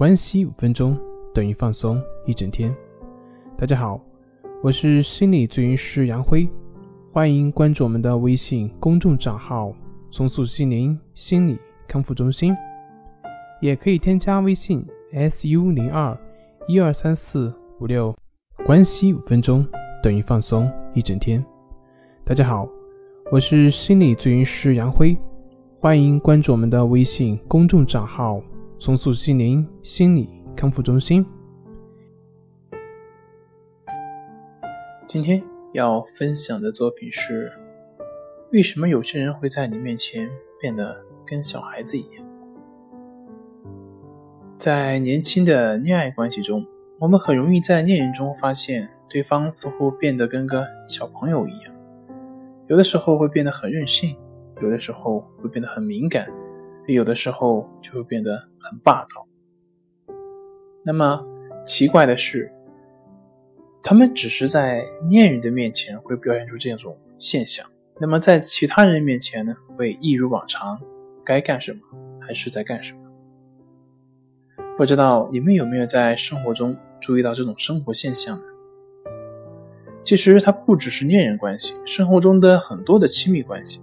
关系五分钟等于放松一整天。大家好，我是心理咨询师杨辉，欢迎关注我们的微信公众账号“松塑心灵心理康复中心”，也可以添加微信 “su 零二一二三四五六”。关系五分钟等于放松一整天。大家好，我是心理咨询师杨辉，欢迎关注我们的微信公众账号。重塑心灵心理康复中心。今天要分享的作品是：为什么有些人会在你面前变得跟小孩子一样？在年轻的恋爱关系中，我们很容易在恋人中发现对方似乎变得跟个小朋友一样，有的时候会变得很任性，有的时候会变得很敏感。有的时候就会变得很霸道。那么奇怪的是，他们只是在恋人的面前会表现出这种现象，那么在其他人面前呢，会一如往常，该干什么还是在干什么。不知道你们有没有在生活中注意到这种生活现象呢？其实它不只是恋人关系，生活中的很多的亲密关系。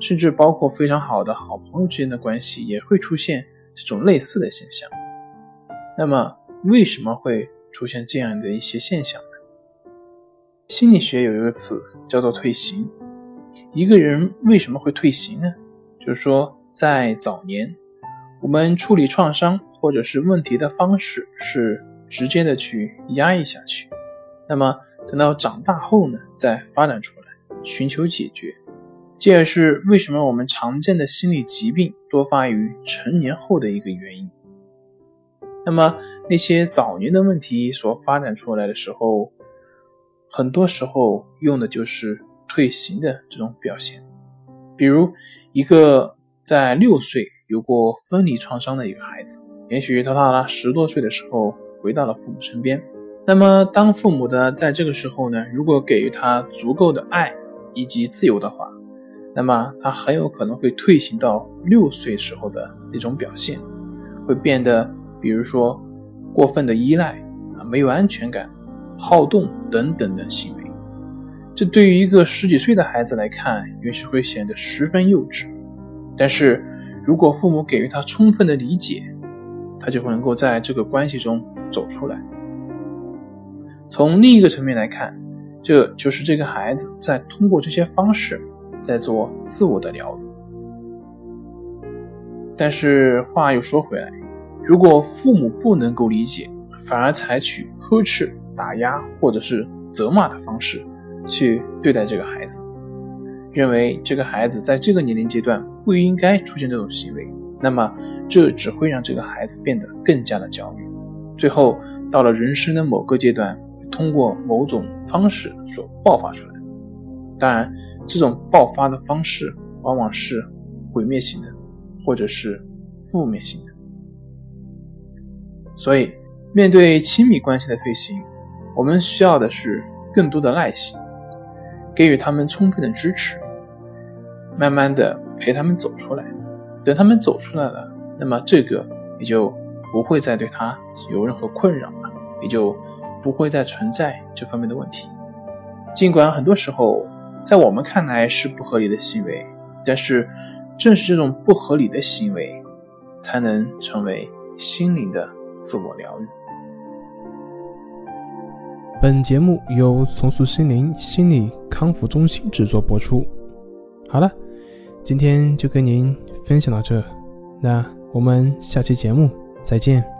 甚至包括非常好的好朋友之间的关系，也会出现这种类似的现象。那么，为什么会出现这样的一些现象呢？心理学有一个词叫做“退行”。一个人为什么会退行呢？就是说，在早年，我们处理创伤或者是问题的方式是直接的去压抑下去，那么等到长大后呢，再发展出来，寻求解决。这也是为什么我们常见的心理疾病多发于成年后的一个原因。那么那些早年的问题所发展出来的时候，很多时候用的就是退行的这种表现。比如一个在六岁有过分离创伤的一个孩子，也许他到了十多岁的时候回到了父母身边。那么当父母的在这个时候呢，如果给予他足够的爱以及自由的话，那么他很有可能会退行到六岁时候的那种表现，会变得，比如说过分的依赖啊，没有安全感、好动等等的行为。这对于一个十几岁的孩子来看，也许会显得十分幼稚。但是如果父母给予他充分的理解，他就会能够在这个关系中走出来。从另一个层面来看，这就是这个孩子在通过这些方式。在做自我的疗愈，但是话又说回来，如果父母不能够理解，反而采取呵斥、打压或者是责骂的方式去对待这个孩子，认为这个孩子在这个年龄阶段不应该出现这种行为，那么这只会让这个孩子变得更加的焦虑，最后到了人生的某个阶段，通过某种方式所爆发出来。当然，这种爆发的方式往往是毁灭性的，或者是负面性的。所以，面对亲密关系的退行，我们需要的是更多的耐心，给予他们充分的支持，慢慢的陪他们走出来。等他们走出来了，那么这个也就不会再对他有任何困扰了，也就不会再存在这方面的问题。尽管很多时候，在我们看来是不合理的行为，但是正是这种不合理的行为，才能成为心灵的自我疗愈。本节目由重塑心灵心理康复中心制作播出。好了，今天就跟您分享到这，那我们下期节目再见。